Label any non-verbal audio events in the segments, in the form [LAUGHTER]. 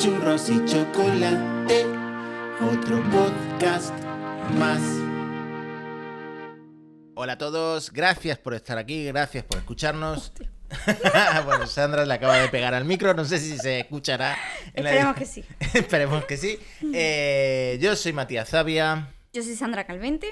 churros y chocolate, otro podcast más. Hola a todos, gracias por estar aquí, gracias por escucharnos. [LAUGHS] bueno, Sandra le acaba de pegar al micro, no sé si se escuchará. en la- Esperemos que sí. [LAUGHS] Esperemos que sí. Eh, yo soy Matías Zavia Yo soy Sandra Calvente.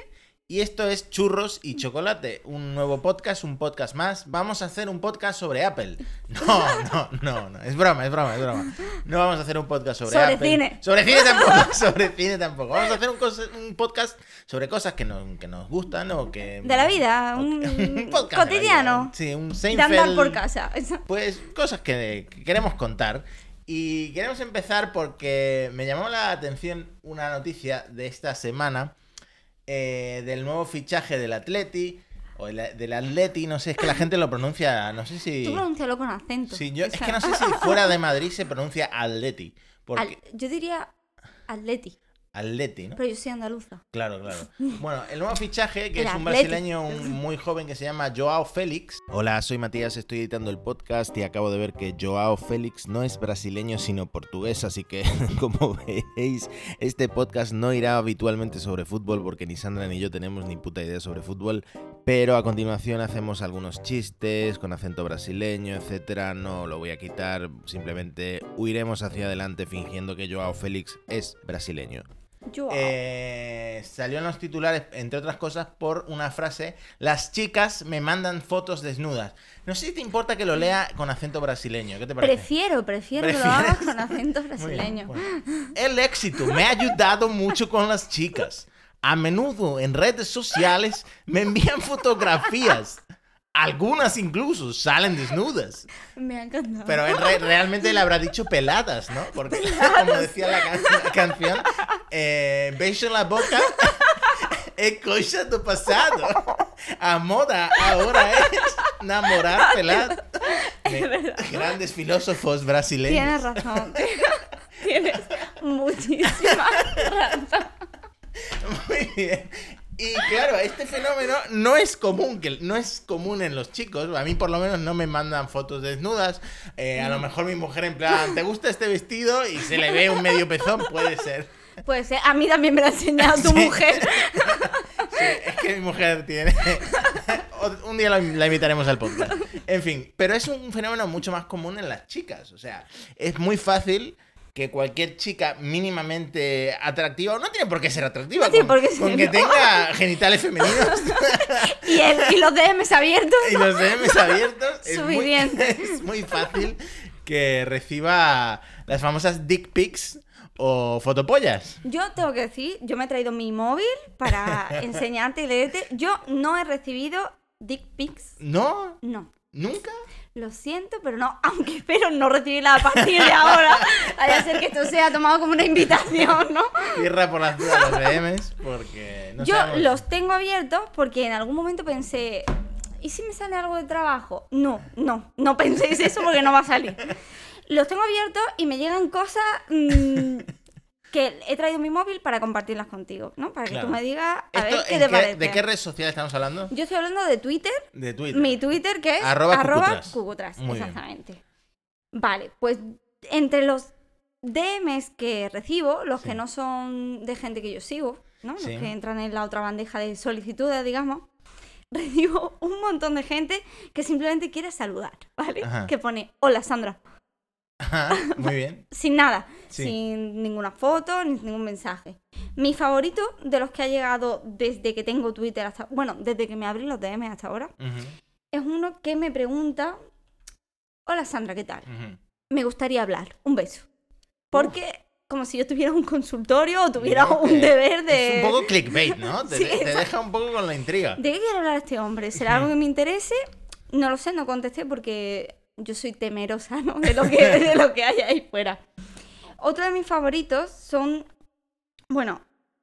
Y esto es Churros y Chocolate, un nuevo podcast, un podcast más. Vamos a hacer un podcast sobre Apple. [LAUGHS] No, no, no, no, es broma, es broma, es broma. No vamos a hacer un podcast sobre, Sobre Apple. cine. Sobre cine tampoco, [LAUGHS] sobre cine tampoco. Vamos a hacer un, un podcast sobre cosas que nos, que nos gustan o que... De la vida, o [LAUGHS] un podcast de la cotidiano. vida. Sí, un De Seinfeld. andar por casa. Pues cosas que, que queremos contar. Y queremos empezar porque me llamó la atención una noticia de esta semana eh, del nuevo fichaje del Atleti. O el- del Atleti, no sé, es que la gente lo pronuncia, no sé si... Tú pronúncialo con acento. Sí, yo, O es que no sé si fuera de [LAUGHS] Madrid se pronuncia Atleti. Porque, al- yo diría Atleti, Atleti, ¿no? pero yo soy andaluza. Claro, claro. [LAUGHS] Bueno, el nuevo fichaje, que El es un Atleti. brasileño un- [LAUGHS] muy joven que se llama Joao Félix. Hola, soy Matías, estoy editando el podcast y acabo de ver que Joao Félix no es brasileño sino portugués, así que [LAUGHS] como veis, este podcast no irá habitualmente sobre fútbol porque ni Sandra ni yo tenemos ni puta idea sobre fútbol, pero a continuación hacemos algunos chistes con acento brasileño, etcétera. No lo voy a quitar, simplemente huiremos hacia adelante fingiendo que Joao Félix es brasileño. Eh, salió en los titulares, entre otras cosas, por una frase: Las chicas me mandan fotos desnudas. No sé si te importa que lo lea con acento brasileño. ¿Qué te parece? prefiero, prefiero que lo hagas con acento [LAUGHS] bien, brasileño. bueno. El éxito me ha ayudado mucho con las chicas. A menudo en redes sociales me envían fotografías. Algunas incluso salen desnudas. Me ha encantado. Pero en re- realmente le habrá dicho peladas, ¿no? Porque, [LAUGHS] como decía la, can- la canción, eh, beijo en la boca [LAUGHS] es cosa do pasado. A moda ahora es namorar pelada. Me- grandes filósofos brasileños. Tienes razón. [LAUGHS] Tienes muchísima razón. Muy bien. Y claro, este fenómeno no es común, que no es común en los chicos. A mí por lo menos no me mandan fotos desnudas. Eh, a lo mejor mi mujer en plan, ¿te gusta este vestido? Y se le ve un medio pezón, puede ser. Pues ser. A mí también me lo ha enseñado tu [LAUGHS] Sí. mujer. [LAUGHS] Sí, es que mi mujer tiene... [LAUGHS] Un día la la invitaremos al podcast. En fin, pero es un fenómeno mucho más común en las chicas. O sea, es muy fácil que cualquier chica mínimamente atractiva, no tiene por qué ser atractiva, No tiene con, por qué con ser, que no. tenga genitales femeninos [LAUGHS] Y, el, y los DMs abiertos. y los DMs abiertos, es muy, [LAUGHS] es muy fácil que reciba las famosas dick pics o fotopollas. Yo tengo que decir, yo me he traído mi móvil para [LAUGHS] enseñarte y leerte. Yo no he recibido dick pics. ¿No? No. ¿Nunca? Lo siento, pero no, [LAUGHS] aunque espero no recibirla a partir de ahora. Vaya a ser que esto sea tomado como una invitación, ¿no? Cierra por las dudas los DMs porque no Yo sabemos- los tengo abiertos porque en algún momento pensé, ¿y si me sale algo de trabajo? No, no, no penséis eso porque no va a salir. Los tengo abiertos y me llegan cosas mm, que he traído mi móvil para compartirlas contigo, ¿no? Para que Claro. tú me digas, a ¿Esto ver qué te qué- parece. ¿De qué red social estamos hablando? Yo estoy hablando de Twitter, De Twitter. mi Twitter que es Arroba arroba cucutras. cucutras, Muy bien. exactamente. Vale, pues entre los DMs que recibo, los Sí. que no son de gente que yo sigo, ¿no? Los Sí. que entran en la otra bandeja de solicitudes, digamos, [LAUGHS] recibo un montón de gente que simplemente quiere saludar, ¿vale? Ajá. Que pone, hola Sandra, Ajá, muy bien. [LAUGHS] sin nada, Sí. sin ninguna foto, ni ningún mensaje. Mi favorito de los que ha llegado desde que tengo Twitter hasta, bueno, desde que me abrí los DMs hasta ahora, es uno que me pregunta, hola Sandra, ¿qué tal? Me gustaría hablar, un beso. Porque como si yo tuviera un consultorio o tuviera un deber de... Es un poco [LAUGHS] clickbait, ¿no? Te, Sí, te exacto. deja un poco con la intriga. ¿De qué quiere hablar este hombre? ¿Será algo que me interese? No lo sé, no contesté porque yo soy temerosa, ¿no? De lo que, de lo que hay ahí fuera. Otro de mis favoritos son, bueno,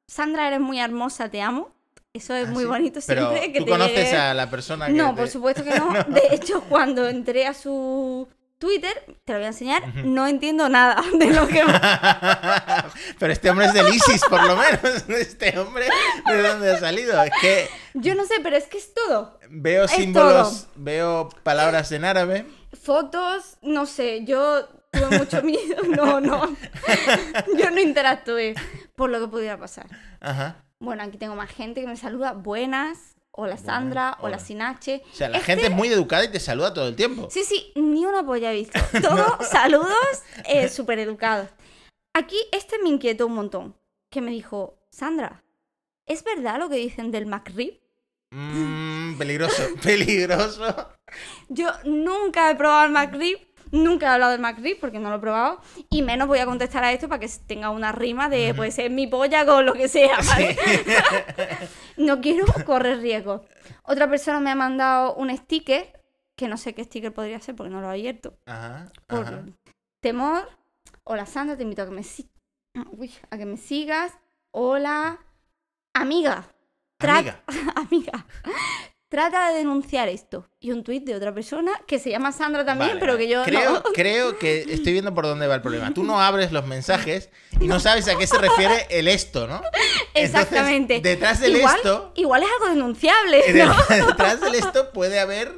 Sandra, eres muy hermosa, te amo. Eso es Ah, muy sí. bonito Pero, siempre. que ¿tú te conoces llegue- a la persona que No, te- por supuesto que [LAUGHS] no. De hecho, cuando entré a su Twitter, te lo voy a enseñar, no entiendo nada [LAUGHS] de lo que... [LAUGHS] Pero este hombre es del ISIS, por lo menos. Este hombre, ¿de dónde ha salido? Es que Yo no sé, pero es que es todo. veo Es símbolos, veo palabras en árabe. Fotos, no sé, yo tuve mucho [LAUGHS] miedo. No, no. [LAUGHS] Yo no interactué por lo que pudiera pasar. Ajá. Bueno, aquí tengo más gente que me saluda. Buenas. Hola Sandra. hola. Hola Sinache. O sea, la Este- gente es muy educada y te saluda todo el tiempo. Sí, sí, ni una polla he visto. [LAUGHS] Todos saludos eh, súper educados. Aquí este me inquietó un montón. Que me dijo, Sandra, ¿es verdad lo que dicen del McRib? Mmm, peligroso, [LAUGHS] peligroso. Yo nunca he probado el McRib, nunca he hablado del McRib porque no lo he probado. Y menos voy a contestar a esto para que tenga una rima de, pues, es mi polla con lo que sea, ¿vale? [LAUGHS] no quiero correr riesgo. Otra persona me ha mandado un sticker, que no sé qué sticker podría ser porque no lo he abierto. Ajá, por ajá. temor. Hola Sandra, te invito a que me, si- Uy, a que me sigas. Hola, amiga. Amiga. [LAUGHS] amiga. Trata de denunciar esto. Y un tuit de otra persona que se llama Sandra también, Vale, pero vale. que yo creo, no. [LAUGHS] creo que estoy viendo por dónde va el problema. Tú no [LAUGHS] abres los mensajes y no sabes a qué se refiere el esto, ¿no? Entonces, Exactamente. detrás del igual, esto, Igual es algo denunciable, ¿no? detrás del esto puede haber,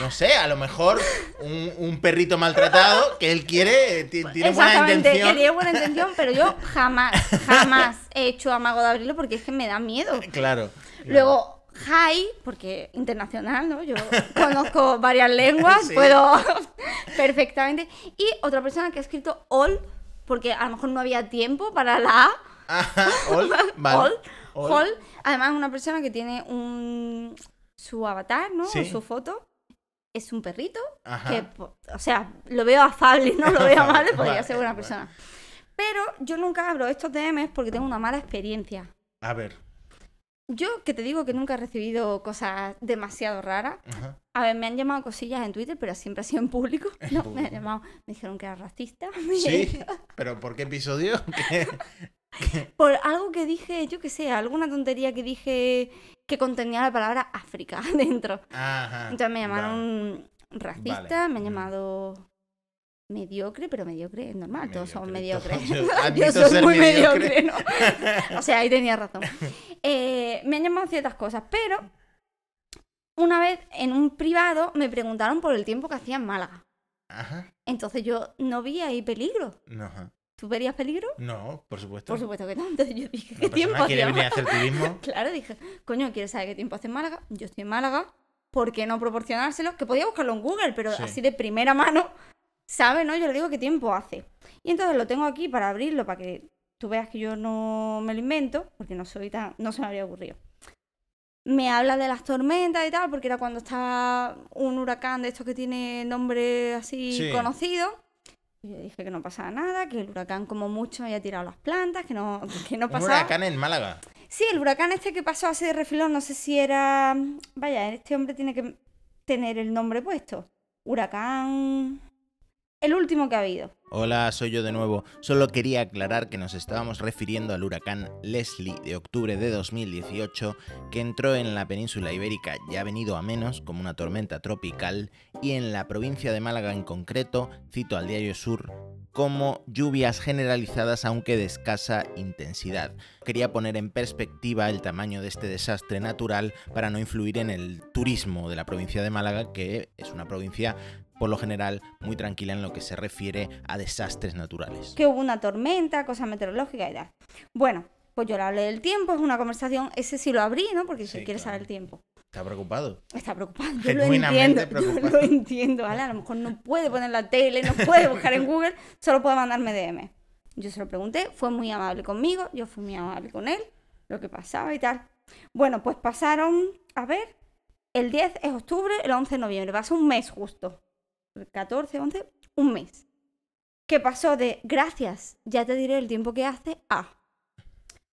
no sé, a lo mejor un, un perrito maltratado que él quiere, eh, ti- tiene buena Exactamente, que intención. tiene buena intención, pero yo [LAUGHS] jamás, jamás he hecho amago de abrirlo porque es que me da miedo. Claro. Luego, hi, porque internacional, ¿no? Yo conozco varias lenguas, [LAUGHS] Sí. puedo [LAUGHS] perfectamente. Y otra persona que ha escrito all, porque a lo mejor no había tiempo para la A. Ajá, ol, vale. All, all. Además, una persona que tiene un su avatar, ¿no? Sí. Su foto. Es un perrito Ajá. que, o sea, lo veo afable, no lo veo [LAUGHS] amable, podría Vale, ser buena vale. persona. Pero yo nunca abro estos DMs porque tengo una mala experiencia. A ver. Yo que te digo que nunca he recibido cosas demasiado raras. Ajá. A ver, me han llamado cosillas en Twitter, pero siempre ha sido en público. [LAUGHS] No, me han llamado, me dijeron que era racista. Sí, [LAUGHS] pero ¿por qué episodio? ¿Qué? [LAUGHS] Por algo que dije, yo qué sé, alguna tontería que dije que contenía la palabra África [LAUGHS] dentro. Ajá. Entonces me vale. llamaron racista, Vale. me han Ujú. llamado mediocre, pero mediocre es normal, todos somos Mediocre, mediocres. todos- yo [LAUGHS] soy muy mediocre. mediocre, ¿no? O sea, ahí tenía razón. Eh, me han llamado ciertas cosas, pero una vez en un privado me preguntaron por el tiempo que hacía en Málaga. Ajá. Entonces yo no vi ahí peligro. Ajá. ¿Tú verías peligro? no, por supuesto. Por supuesto que no. Entonces yo dije, Una ¿qué tiempo quiere venir a hacer turismo. [LAUGHS] Claro, dije, coño, ¿quieres saber qué tiempo hace en Málaga? Yo estoy en Málaga, ¿por qué no proporcionárselo? Que podía buscarlo en Google, pero Sí. así de primera mano, ¿sabe? ¿No? Yo le digo qué tiempo hace. Y entonces lo tengo aquí para abrirlo, para que tú veas que yo no me lo invento, porque no soy tan, no se me habría ocurrido. Me habla de las tormentas y tal, porque era cuando estaba un huracán de estos que tiene nombre así Sí. conocido. Y yo dije que no pasaba nada, que el huracán como mucho había tirado las plantas, que no, [LAUGHS] que no Un pasaba. huracán en Málaga. Sí, el huracán este que pasó así de refilón, no sé si era. Vaya, este hombre tiene que tener el nombre puesto. Huracán. El último que ha habido. Hola, soy yo de nuevo. Solo quería aclarar que nos estábamos refiriendo al huracán Leslie de octubre de 2018, que entró en la península ibérica ya venido a menos como una tormenta tropical y en la provincia de Málaga en concreto, cito al diario Sur, como lluvias generalizadas aunque de escasa intensidad. Quería poner en perspectiva el tamaño de este desastre natural para no influir en el turismo de la provincia de Málaga, que es una provincia por lo general muy tranquila en lo que se refiere a desastres naturales. Que hubo una tormenta, cosas meteorológicas y tal. Bueno, pues yo le hablé del tiempo, es una conversación. Ese sí lo abrí, ¿no? Porque Sí, si quiere claro. saber el tiempo. ¿Está preocupado? Está preocupado. Yo lo entiendo. [LAUGHS] Yo preocupado. lo entiendo, ¿vale? A lo mejor no puede poner la tele, no puede buscar en Google, solo puede mandarme DM. Yo se lo pregunté, fue muy amable conmigo, yo fui muy amable con él, lo que pasaba y tal. Bueno, pues pasaron, a ver, el 10 es octubre, el 11 de noviembre, pasó un mes justo. El 14, 11, un mes. Que pasó de gracias, ya te diré el tiempo que hace, a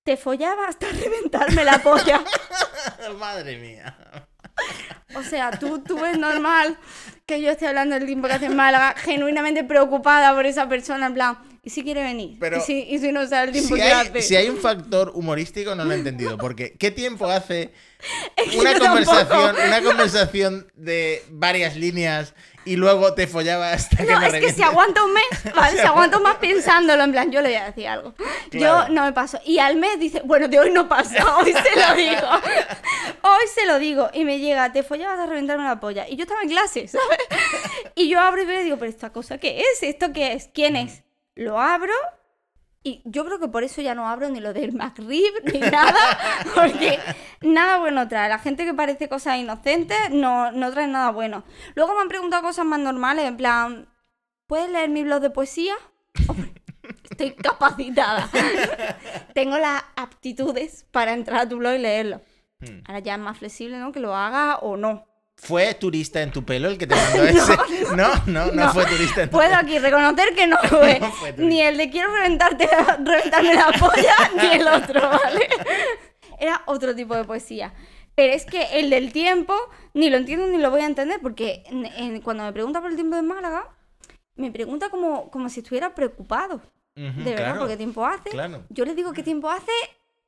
te follaba hasta [LAUGHS] reventarme la polla. [LAUGHS] Madre mía. O sea, tú, tú ves normal que yo esté hablando del tiempo que hace en Málaga, genuinamente preocupada por esa persona, en plan, ¿y si quiere venir? Pero- ¿Y, si, y si no sabe el tiempo Si que hay, hace? si hay un factor humorístico no lo he entendido, porque ¿qué tiempo hace [LAUGHS] una conversación, una conversación de varias líneas y luego te follaba hasta que No, me es que si aguanta un mes, [LAUGHS] vale, si aguanta un mes pensándolo, en plan, yo le voy a decir algo. Claro. Yo no me paso. Y al mes dice, bueno, de hoy no pasa, [LAUGHS] hoy se lo digo. Hoy se lo digo. Y me llega, te follabas a reventarme la polla. Y yo estaba en clase, ¿sabes? Y yo abro y veo y digo, pero esta cosa, ¿qué es? ¿Esto qué es? ¿Quién es? Lo abro y yo creo que por eso ya no abro ni lo del McRib ni [LAUGHS] nada, porque nada bueno trae. La gente que parece cosas inocentes no, no trae nada bueno. Luego me han preguntado cosas más normales, en plan, ¿puedes leer mi blog de poesía? Hombre, estoy capacitada. [LAUGHS] Tengo las aptitudes para entrar a tu blog y leerlo. Hmm. Ahora ya es más flexible, ¿no? Que lo haga o no. ¿Fue turista en tu pelo el que te [LAUGHS] mandó ese? No, no, no, No. fue turista en tu Puedo pelo. aquí reconocer que no fue [LAUGHS] No fue ni el de quiero reventarte reventarme la polla, [LAUGHS] ni el otro, ¿vale? Era otro tipo de poesía. Pero es que el del tiempo ni lo entiendo ni lo voy a entender, porque en- en- cuando me pregunta por el tiempo de Málaga, me pregunta como, como si estuviera preocupado. Ujú, De verdad, claro, porque tiempo hace. Claro. Yo le digo qué tiempo hace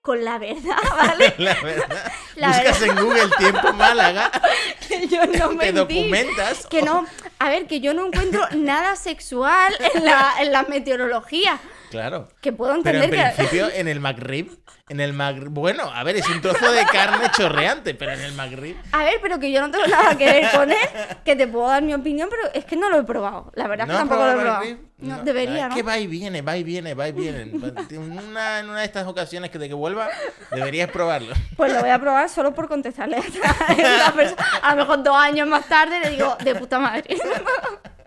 con la verdad, ¿vale? La verdad. La Buscas en Google tiempo Málaga, que [LAUGHS] yo no te documentas. Que no, a ver, que yo no encuentro nada sexual en la, en la meteorología. Claro. Que puedo Pero entender en que. principio, en el McRib, en el Mac... Bueno, a ver, es un trozo de carne chorreante, pero en el McRib... A ver, pero que yo no tengo nada que ver con él, que te puedo dar mi opinión, pero es que no lo he probado. La verdad es ¿No que tampoco lo he probado McRib? No, debería, Es ¿no? que va y viene, va y viene, va y viene. En una, en una de estas ocasiones que de que vuelva, deberías probarlo. Pues lo voy a probar solo por contestarle a esta, a esta persona. A lo mejor dos años más tarde le digo, de puta madre.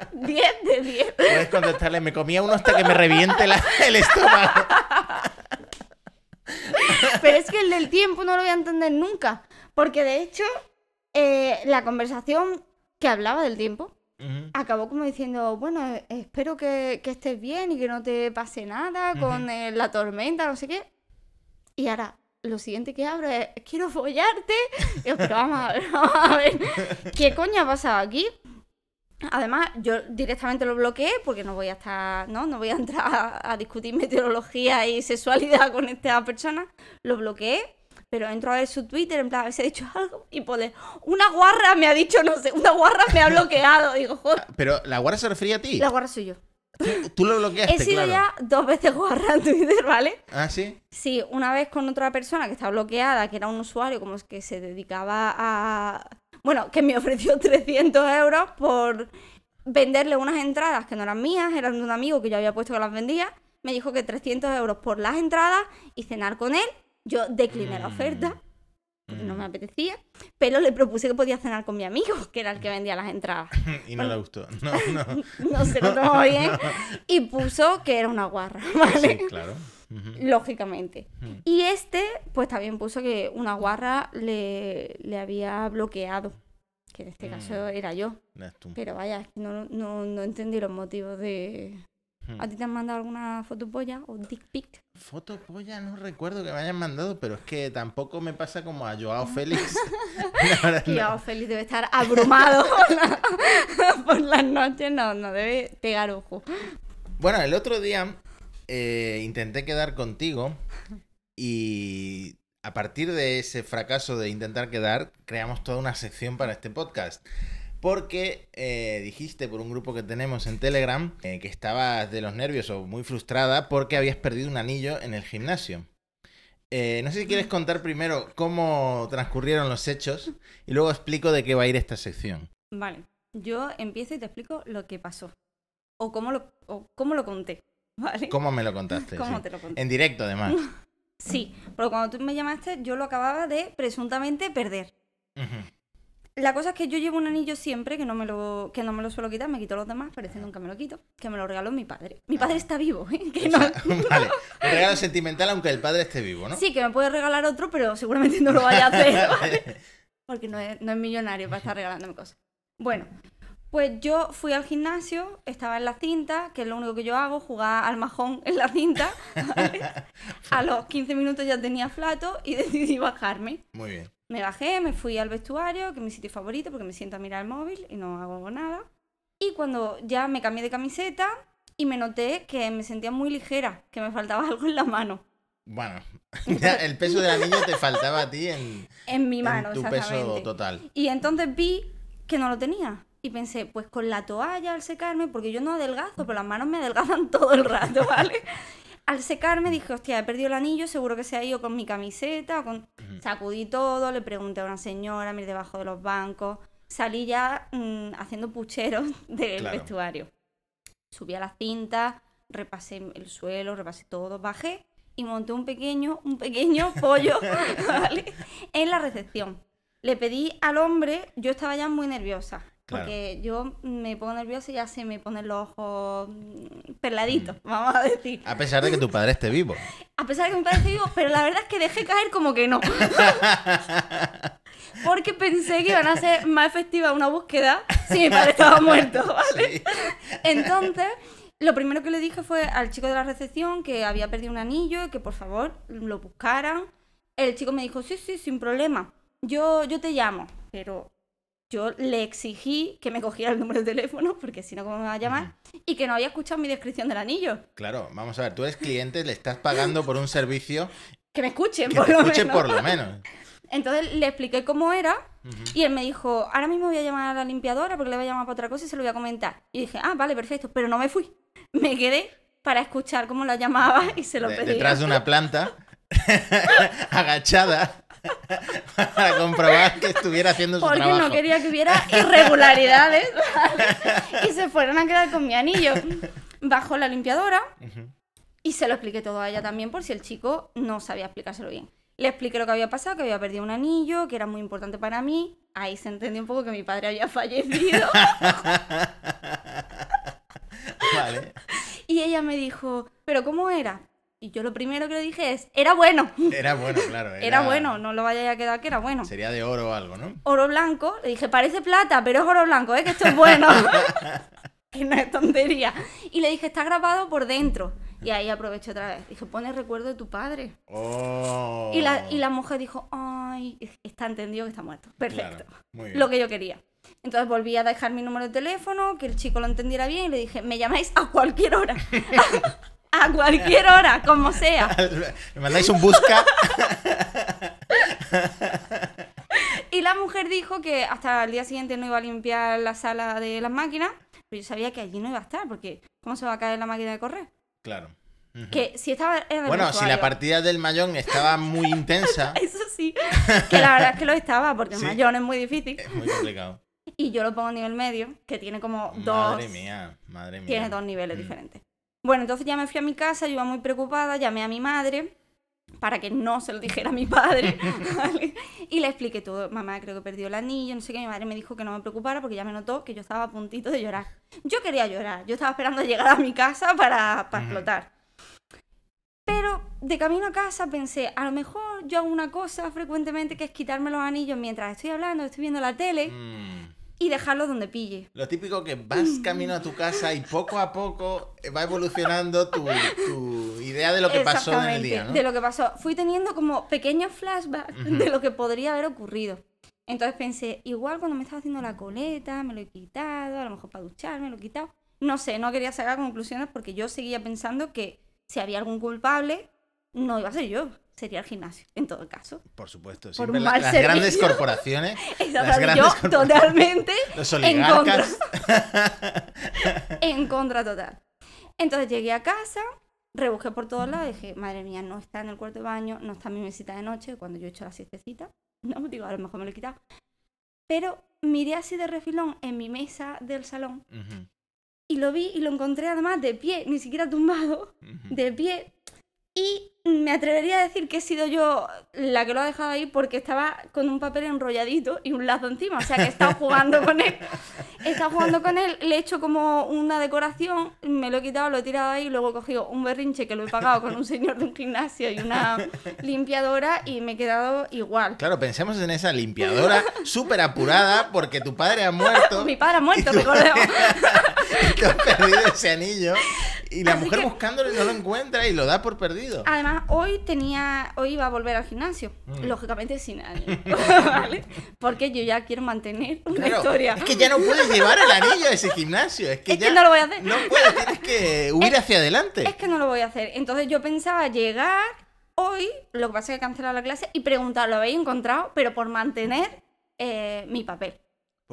[LAUGHS] 10 de 10. Puedes contestarle, me comía uno hasta que me reviente la- el estómago. [LAUGHS] Pero es que el del tiempo no lo voy a entender nunca. Porque de hecho, eh, la conversación que hablaba del tiempo acabó como diciendo, bueno, eh, espero que, que estés bien y que no te pase nada con eh, la tormenta, no sé qué. Y ahora, lo siguiente que abro es, quiero follarte. Y yo, pero vamos a ver, vamos a ver, ¿qué coño ha pasado aquí? Además, yo directamente lo bloqueé porque no voy a estar, no, no voy a entrar a, a discutir meteorología y sexualidad con esta persona. Lo bloqueé, pero entro a ver su Twitter en plan a ver si ha dicho algo y pone, una guarra me ha dicho, no sé, una guarra me ha bloqueado. [LAUGHS] Digo, joder, Pero la guarda se refería a ti. la guarra soy yo. Tú, tú lo bloqueaste, He sido claro. ya dos veces guarra en Twitter, ¿vale? Ah, sí. Sí, una vez con otra persona que estaba bloqueada, que era un usuario como es que se dedicaba a... Bueno, que me [LAUGHS] ofreció 300 euros por venderle unas entradas que no eran mías, eran de un amigo que yo había puesto que las vendía. Me dijo que 300 euros por las entradas y cenar con él. Yo decliné la oferta, porque no me apetecía, pero le propuse que podía cenar con mi amigo, que era el que vendía las entradas. [LAUGHS] Y no le gustó. No, no. [LAUGHS] No se lo tomó bien. Y puso que era una guarra, ¿vale? Sí, claro. Ujú. lógicamente. Hmm. Y este, pues también puso que una guarra le, le había bloqueado, que en este caso Hmm. era yo. Pero vaya, no, no, no entendí los motivos de... Hmm. ¿A ti te han mandado alguna foto polla o dick pic? Foto polla no recuerdo que me hayan mandado, pero es que tampoco me pasa como a Joao [LAUGHS] Félix. [LAUGHS] No. yo, Félix, debe estar abrumado [LAUGHS] por las noches, no, no debe pegar ojo. Bueno, el otro día eh, intenté quedar contigo y a partir de ese fracaso de intentar quedar, creamos toda una sección para este podcast. Porque eh, dijiste por un grupo que tenemos en Telegram eh, que estabas de los nervios o muy frustrada porque habías perdido un anillo en el gimnasio. No sé si quieres contar primero cómo transcurrieron los hechos y luego explico de qué va a ir esta sección. Vale, yo empiezo y te explico lo que pasó. O cómo lo, o cómo lo conté, [LAUGHS] ¿vale? ¿Cómo me lo contaste? ¿Cómo Sí. te lo conté? En directo, además. [LAUGHS] Sí, porque cuando tú me llamaste yo lo acababa de presuntamente perder. Ujú. La cosa es que yo llevo un anillo siempre, que no me lo, que no me lo suelo quitar, me quito los demás, parece nunca me lo quito, que me lo regaló mi padre. Mi padre está vivo, ¿eh? [LAUGHS] Que O sea, vale, un regalo sentimental aunque el padre esté vivo, ¿no? Sí, que me puede regalar otro, pero seguramente no lo vaya a hacer, ¿vale? Porque no es, no es millonario para estar regalándome cosas. Bueno, pues yo fui al gimnasio, estaba en la cinta, que es lo único que yo hago, jugar al majón en la cinta. ¿vale? [LAUGHS] A los 15 minutos ya tenía flato y [LAUGHS] decidí bajarme. Muy bien. Me bajé, me fui al vestuario, que es mi sitio favorito, porque me siento a mirar el móvil y no hago nada. Y cuando ya me cambié de camiseta y me noté que me sentía muy ligera, que me faltaba [LAUGHS] algo en la mano. Bueno, el peso del anillo te faltaba a ti en, En mi mano, en tu exactamente. peso total. Y entonces vi que no lo tenía. Y pensé, pues con la toalla al secarme, porque yo no adelgazo, pero las manos me adelgazan [LAUGHS] todo el rato, ¿vale? [LAUGHS] Al secarme dije, hostia, he perdido el anillo, seguro que se ha ido con mi camiseta. o Con... Sacudí todo, le pregunté a una señora, miré debajo de los bancos. salí ya mm, haciendo pucheros [LAUGHS] del Claro. vestuario. Subí a la cinta, repasé el suelo, repasé todo, bajé y monté un pequeño, un pequeño pollo ¿vale? en la recepción. Le pedí al hombre, yo estaba ya muy nerviosa, Claro. porque yo me pongo nerviosa y ya se me ponen los ojos mm, perladitos, vamos a decir. A pesar de que tu padre esté vivo. [LAUGHS] A pesar de que me parece vivo, pero la verdad es que dejé caer como que no. [LAUGHS] Porque pensé que iban a ser más efectiva una búsqueda si mi padre estaba muerto, [LAUGHS] ¿vale? Sí. Entonces, lo primero que le dije fue al chico de la recepción que había perdido un anillo y que por favor lo buscaran. El chico me dijo, sí, sí, sin problema. Yo, yo te llamo. Pero yo le exigí que me cogiera el número de teléfono, porque si no, ¿cómo me va a llamar? Y que no había escuchado mi descripción del anillo. Claro, vamos a ver, tú eres cliente, le estás pagando por un servicio Que me escuchen, que por te lo escuche menos. por lo menos. Entonces le expliqué cómo era y él me dijo, ahora mismo voy a llamar a la limpiadora porque le voy a llamar para otra cosa y se lo voy a comentar. Y dije, ah, vale, perfecto, pero no me fui. Me quedé para escuchar cómo la llamaba y se lo De- pedía. detrás de una planta, [LAUGHS] agachada, para comprobar que estuviera haciendo su Porque trabajo. no quería que hubiera irregularidades y se fueran a quedar con mi anillo. Bajó la limpiadora y se lo expliqué todo a ella también por si el chico no sabía explicárselo bien. Le expliqué lo que había pasado, que había perdido un anillo, que era muy importante para mí. Ahí se entendió un poco que mi padre había fallecido. [LAUGHS] Vale. Y ella me dijo, ¿pero cómo era? Y yo lo primero que le dije es, era bueno. [LAUGHS] Era bueno, claro. Era bueno, no lo vaya a quedar que era bueno. Sería de oro o algo, ¿no? Oro blanco, le dije, parece plata, pero es oro blanco, ¿eh? Que esto es bueno. [LAUGHS] [LAUGHS] que no es tontería. Y le dije, está grabado por dentro. Y ahí aproveché otra vez. Dije, pone recuerdo de tu padre. Oh. Y, la, y la mujer dijo, ay, está entendido que está muerto. Perfecto. Claro, muy bien. Lo que yo quería. Entonces volví a dejar mi número de teléfono, que el chico lo entendiera bien y le dije, me llamáis a cualquier hora. A cualquier hora, como sea. [LAUGHS] Me mandáis un busca. Y la mujer dijo que hasta el día siguiente no iba a limpiar la sala de las máquinas, pero yo sabía que allí no iba a estar, porque ¿cómo se va a caer la máquina de correr? Claro. Que si estaba Bueno, si la partida del Mayón estaba muy intensa, [LAUGHS] Eso sí, que la verdad es que lo estaba, porque Sí. el mayón es muy difícil. es muy complicado. Y yo lo pongo a nivel medio, que tiene como dos... Madre mía, madre mía. Tiene dos niveles Mm. diferentes. Bueno, entonces ya me fui a mi casa, yo iba muy preocupada, llamé a mi madre para que no se lo dijera a mi padre, [LAUGHS] ¿vale? Y le expliqué todo. Mamá, creo que perdió el anillo, no sé qué. Mi madre me dijo que no me preocupara porque ya me notó que yo estaba a puntito de llorar. Yo quería llorar, yo estaba esperando llegar a mi casa para, para explotar. Pero de camino a casa pensé, a lo mejor yo hago una cosa frecuentemente que es quitarme los anillos mientras estoy hablando, estoy viendo la tele Mm. Y dejarlos donde pille. Lo típico que vas camino a tu casa y poco a poco va evolucionando tu, tu idea de lo que pasó en el día, ¿no? de lo que pasó. Fui teniendo como pequeños flashbacks Ujú. de lo que podría haber ocurrido. Entonces pensé, igual cuando me estaba haciendo la coleta, me lo he quitado, a lo mejor para ducharme, lo he quitado. No sé, no quería sacar conclusiones porque yo seguía pensando que si había algún culpable, no iba a ser yo, sería el gimnasio, en todo caso. Por supuesto, Por siempre la- las grandes corporaciones, [LAUGHS] las grandes yo corporaciones, totalmente [LAUGHS] los en contra. [LAUGHS] en contra total. Entonces llegué a casa, rebusqué por todos lados dije, madre mía, no está en el cuarto de baño, no está en mi mesita de noche, cuando yo he hecho la siestecita. No, digo, a lo mejor me lo he quitado. Pero miré así de refilón en mi mesa del salón Ujú, y lo vi y lo encontré además de pie, ni siquiera tumbado, ujú. de pie. Y me atrevería a decir que he sido yo la que lo ha dejado ahí porque estaba con un papel enrolladito y un lazo encima. O sea que he estado jugando con él. [LAUGHS] He estado jugando con él, le he hecho como una decoración, me lo he quitado, lo he tirado ahí, luego he cogido un berrinche que lo he pagado con un señor de un gimnasio y una limpiadora y me he quedado igual. Claro, pensemos en esa limpiadora súper apurada porque tu padre ha muerto Mi padre ha muerto, Y recordemos. [LAUGHS] y tú has perdido ese anillo y la Así mujer que- buscándolo y no lo encuentra y lo da por perdido. Además, hoy tenía, hoy iba a volver al gimnasio, Mm. lógicamente sin anillo, [LAUGHS] ¿vale? Porque yo ya quiero mantener una Claro, historia. es que ya no puedes llevar el anillo a ese gimnasio. Es que Es que ya no lo voy a hacer. No puedes, tienes que [LAUGHS] huir hacia adelante. Es que no lo voy a hacer. Entonces yo pensaba llegar hoy, lo que pasa es que he cancelado la clase y preguntar, ¿lo habéis encontrado? Pero por mantener eh, mi papel.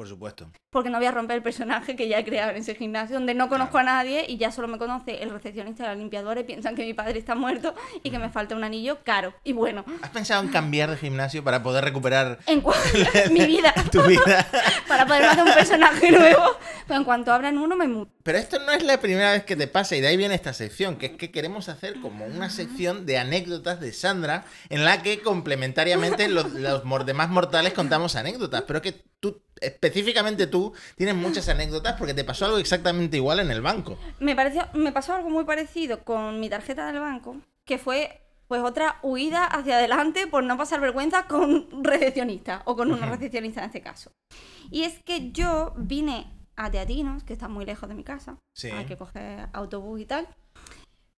Por supuesto. Porque no voy a romper el personaje que ya he creado en ese gimnasio, donde no conozco a nadie y ya solo me conoce el recepcionista y la limpiadora y piensan que mi padre está muerto y que me falta un anillo caro y bueno. ¿Has pensado en cambiar de gimnasio para poder recuperar En [LAUGHS] mi vida. tu vida? [LAUGHS] para poder hacer un personaje nuevo. Pero en cuanto abran uno, me muto. Pero esto no es la primera vez que te pasa y de ahí viene esta sección, que es que queremos hacer como una sección de anécdotas de Sandra en la que complementariamente los, los demás mortales contamos anécdotas, pero que tú, específicamente tú, tienes muchas anécdotas porque te pasó algo exactamente igual en el banco. Me, pareció, me pasó algo muy parecido con mi tarjeta del banco, que fue pues otra huida hacia adelante por no pasar vergüenza con un recepcionista, o con una recepcionista en este caso. Y es que yo vine a Teatinos, que está muy lejos de mi casa, Sí. hay que coger autobús y tal.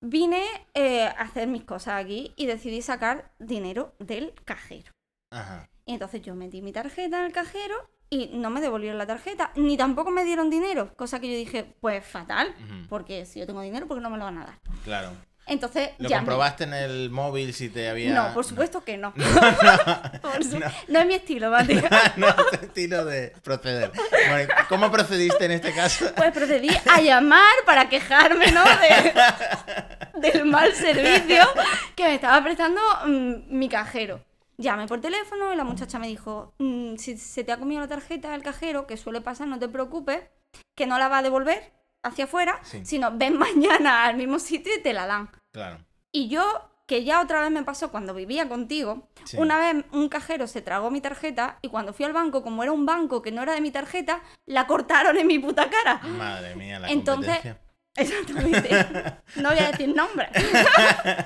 Vine eh, a hacer mis cosas aquí y decidí sacar dinero del cajero. Ajá. Y entonces yo metí mi tarjeta en el cajero y no me devolvieron la tarjeta, ni tampoco me dieron dinero, cosa que yo dije, pues fatal, porque si yo tengo dinero, ¿por qué no me lo van a dar? Claro. Entonces, ¿Lo llamé. comprobaste en el móvil si te había...? No, por supuesto que no. [LAUGHS] Su- no. es mi estilo, Mati. [LAUGHS] no, este estilo de proceder. Bueno, ¿cómo procediste en este caso? Pues procedí a llamar para quejarme, ¿no? De- [LAUGHS] del mal servicio que me estaba prestando mm, mi cajero. Llamé por teléfono y la muchacha me dijo, "Mm, si se te ha comido la tarjeta del cajero, que suele pasar, no te preocupes, que no la va a devolver hacia afuera, Sí. sino ven [LAUGHS] mañana al mismo sitio y te la dan. Claro. Y yo, que ya otra vez me pasó cuando vivía contigo, Sí. una vez un cajero se tragó mi tarjeta y cuando fui al banco, como era un banco que no era de mi tarjeta, la cortaron en mi puta cara. Madre mía, la Entonces- competencia. [LAUGHS] Exactamente. No voy a decir [LAUGHS] nombre,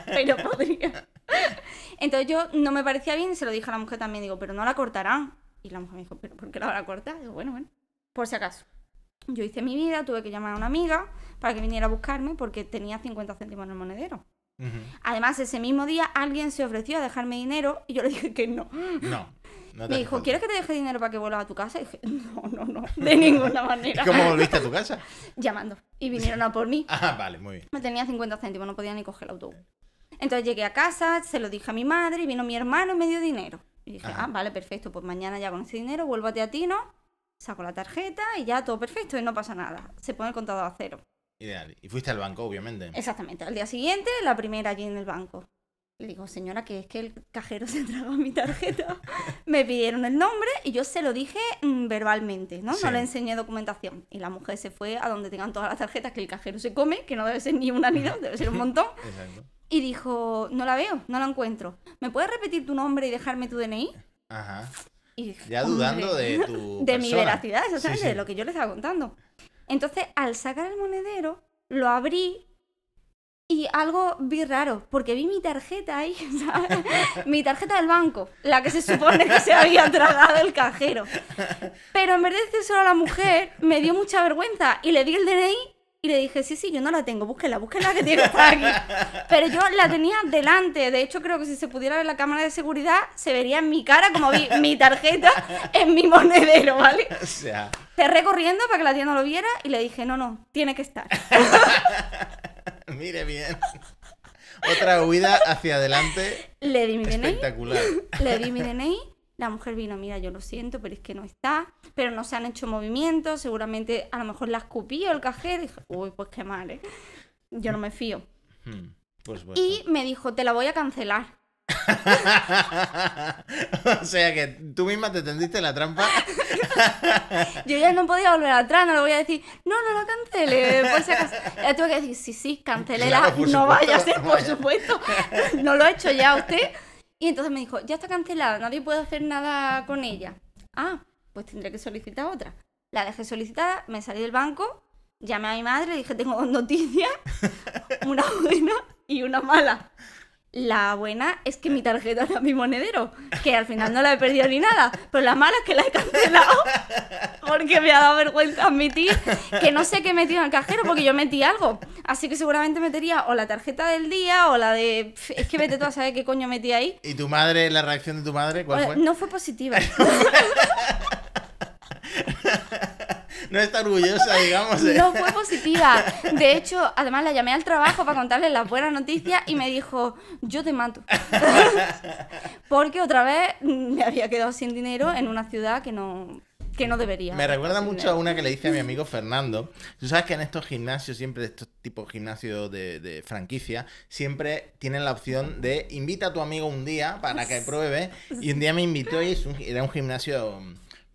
pero podría. [LAUGHS] Entonces yo no me parecía bien y se lo dije a la mujer también. Digo, pero no la cortarán. Y la mujer me dijo, ¿pero por qué la van a cortar? Digo, bueno, bueno, por si acaso. Yo hice mi vida, tuve que llamar a una amiga para que viniera a buscarme porque tenía 50 céntimos en el monedero. Además, ese mismo día alguien se ofreció a dejarme dinero y yo le dije que no. No. Me dijo, falta. ¿quieres que te deje dinero para que vuelvas a tu casa? Y dije, no, no, no, de ninguna manera. ¿Y cómo volviste a tu casa? [LAUGHS] Llamando. Y vinieron a por mí. Ah, vale, muy bien. Me tenía 50 céntimos, no podía ni coger el autobús. Entonces llegué a casa, se lo dije a mi madre y vino mi hermano y me dio dinero. Y dije, Ajá. ah, vale, perfecto, pues mañana ya con ese dinero vuelvo a Teatino, saco la tarjeta y ya todo perfecto y no pasa nada. Se pone el contador a cero. Ideal. Y fuiste al banco, obviamente. Exactamente. Al día siguiente, la primera allí en el banco. Le digo, señora, que es que el cajero [LAUGHS] se tragó mi tarjeta. [LAUGHS] Me pidieron el nombre y yo se lo dije mm, verbalmente, ¿no? Sí. No le enseñé documentación. Y la mujer se fue a donde tengan todas las tarjetas que el cajero se come, que no debe ser ni una ni dos, debe ser un montón. [LAUGHS] Exacto. Y dijo, no la veo, no la encuentro. ¿Me puedes repetir tu nombre y dejarme tu DNI? Ajá. Y dije, Ya dudando de tu [LAUGHS] de mi persona. veracidad, exactamente, Sí, sí. de lo que yo le estaba contando. Entonces, al sacar el monedero, lo abrí y algo vi raro, porque vi mi tarjeta ahí, [LAUGHS] ¿sabes? mi tarjeta del banco, la que se supone que se había tragado el cajero. Pero en vez de decírselo a la mujer, me dio mucha vergüenza y le di el DNI y le dije, sí, sí, yo no la tengo, búsquela, búsquela que tiene que estar aquí. Pero yo la tenía delante, de hecho creo que si se pudiera ver la cámara de seguridad, se vería en mi cara como vi mi tarjeta [LAUGHS] en mi monedero, ¿vale? O sea, Cerré corriendo para que la tía no lo viera y le dije, no, no, tiene que estar. [LAUGHS] mire bien. Otra huida hacia adelante Le di mi DNI, espectacular. le di mi DNI, la mujer vino, mira, yo lo siento, pero es que no está, pero no se han hecho movimientos, seguramente a lo mejor la escupió el cajero dije, uy, pues qué mal, ¿eh? Yo no me fío. Hmm, supuesto. Y me dijo, te la voy a cancelar. [LAUGHS] o sea que tú misma te tendiste la trampa. [LAUGHS] Yo ya no podía volver atrás, no le voy a decir, no, no la cancele, por si acaso. [LAUGHS] Ya tuve que decir, sí, sí, Claro, por no supuesto, vaya a ser, por vaya. supuesto. No lo ha hecho ya usted. Y entonces me dijo, ya está cancelada, nadie puede hacer nada con ella. Ah, pues tendré que solicitar otra. La dejé solicitada, me salí del banco, llamé a mi madre, dije, tengo dos noticias, [LAUGHS] una buena y una mala. La buena es que mi tarjeta era mi monedero, que al final no la he perdido ni nada, pero la mala es que la he cancelado porque me ha dado vergüenza admitir que no sé qué metí en el cajero porque yo metí algo. Así que seguramente metería o la tarjeta del día o la de... Es que vete tú a saber qué coño metí ahí. ¿Y tu madre, la reacción de tu madre, cuál fue? No fue positiva. [LAUGHS] No está orgullosa, digamos. de- No fue positiva. De hecho, además la llamé al trabajo para contarle las buenas noticias y me dijo, yo te mato. [LAUGHS] Porque otra vez me había quedado sin dinero en una ciudad que no, que no debería. Me recuerda mucho a una que le dice a mi amigo Fernando. Tú sabes que en estos gimnasios, siempre estos tipos de gimnasios de, de franquicia, siempre tienen la opción de invita a tu amigo un día para que [LAUGHS] pruebe. Y un día me invitó y es un- era un gimnasio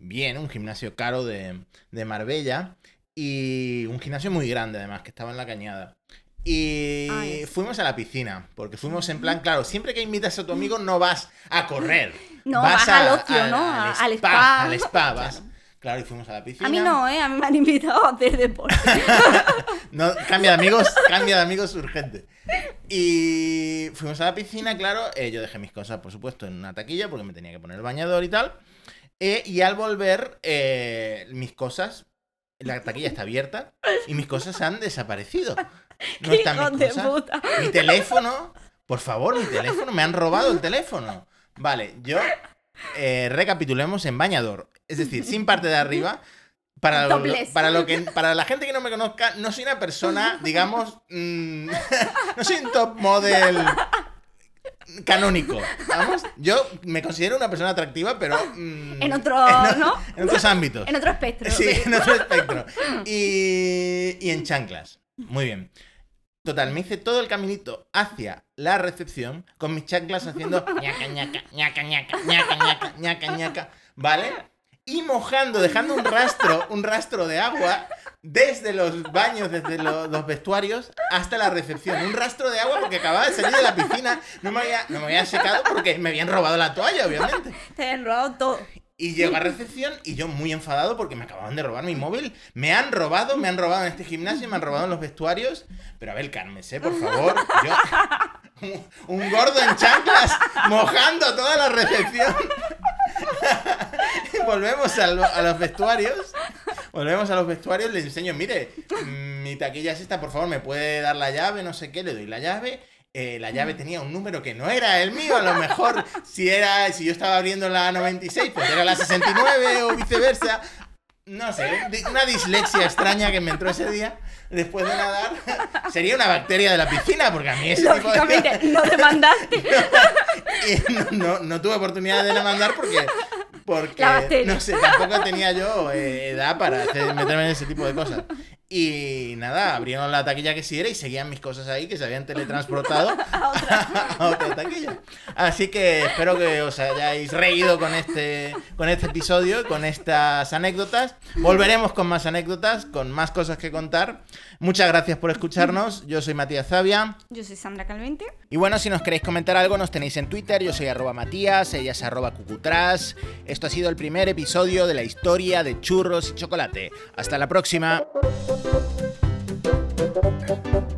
bien, un gimnasio caro de, de Marbella. Y un gimnasio muy grande además, que estaba en la cañada. Y fuimos a la piscina, porque fuimos en plan, claro, siempre que invitas a tu amigo no vas a correr. [LAUGHS] No, vas al ocio, ¿no? Al, A- al spa. spa. Al spa [LAUGHS] vas. Claro, y fuimos a la piscina. A mí no, ¿eh? A mí me han invitado a hacer deporte. [LAUGHS] No, cambia de amigos, cambia de amigos urgente. Y fuimos a la piscina, claro. eh, yo dejé mis cosas, por supuesto, en una taquilla porque me tenía que poner el bañador y tal. Eh, y al volver, eh, mis cosas, la taquilla está abierta y mis cosas han desaparecido. [LAUGHS] No ¡Qué están hijos mis de cosas. puta! Mi teléfono, por favor, mi teléfono, me han robado el teléfono. Vale, yo eh, recapitulemos en bañador, es decir, sin parte de arriba. Para lo, para lo que para la gente que no me conozca, no soy una persona, digamos, mm, [LAUGHS] no soy un top model canónico, vamos. Yo me considero una persona atractiva, pero [LAUGHS] mm, En otro, o- ¿no? en otros ámbitos. En otro espectro. Sí, [LAUGHS] en otro espectro. Y, y en chanclas. Muy bien. Total, me hice todo el caminito hacia la recepción con mis chanclas haciendo [LAUGHS] ñaca, ñaca, ñaca, ñaca, ñaca, ñaca, ñaca, ñaca, ¿vale? Y mojando, dejando un rastro, un rastro de agua desde los baños, desde lo- los vestuarios hasta la recepción. Un rastro de agua porque acababa de salir de la piscina. No me había, no me había secado porque me habían robado la toalla, obviamente. Te han robado todo. Y llego a recepción y yo muy enfadado porque me acababan de robar mi móvil. Me han robado, me han robado en este gimnasio, me han robado en los vestuarios. Pero a ver, cálmese, por favor. Yo, un, un gordo en chanclas mojando toda la recepción. [LAUGHS] Volvemos al- a, los vestuarios. Volvemos a los vestuarios, le enseño, mire, mi taquilla es esta, por favor, me puede dar la llave, no sé qué, le doy la llave. Eh, la llave tenía un número que no era el mío, a lo mejor si era si yo estaba abriendo la 96, pues era la 69 o viceversa. No sé, una dislexia extraña que me entró ese día después de nadar. Sería una bacteria de la piscina, porque a mí ese tipo de no te mandaste. [LAUGHS] no, no, no tuve oportunidad de demandar porque, porque no sé, tampoco tenía yo eh, edad para hacer- meterme en ese tipo de cosas. Y nada, abrieron la taquilla que sí era y seguían mis cosas ahí que se habían teletransportado [LAUGHS] [LAUGHS] a otra taquilla. Así que espero que os hayáis reído con este, con este episodio, con estas anécdotas. Volveremos con más anécdotas, con más cosas que contar. Muchas gracias por escucharnos. Yo soy Matías Zavia. Yo soy Sandra Calvente. Y bueno, si nos queréis comentar algo, nos tenéis en Twitter. Yo soy arroba Matías, ella es arroba Cucutras. Esto ha sido el primer episodio de la historia de churros y chocolate. Hasta la próxima. Thank you.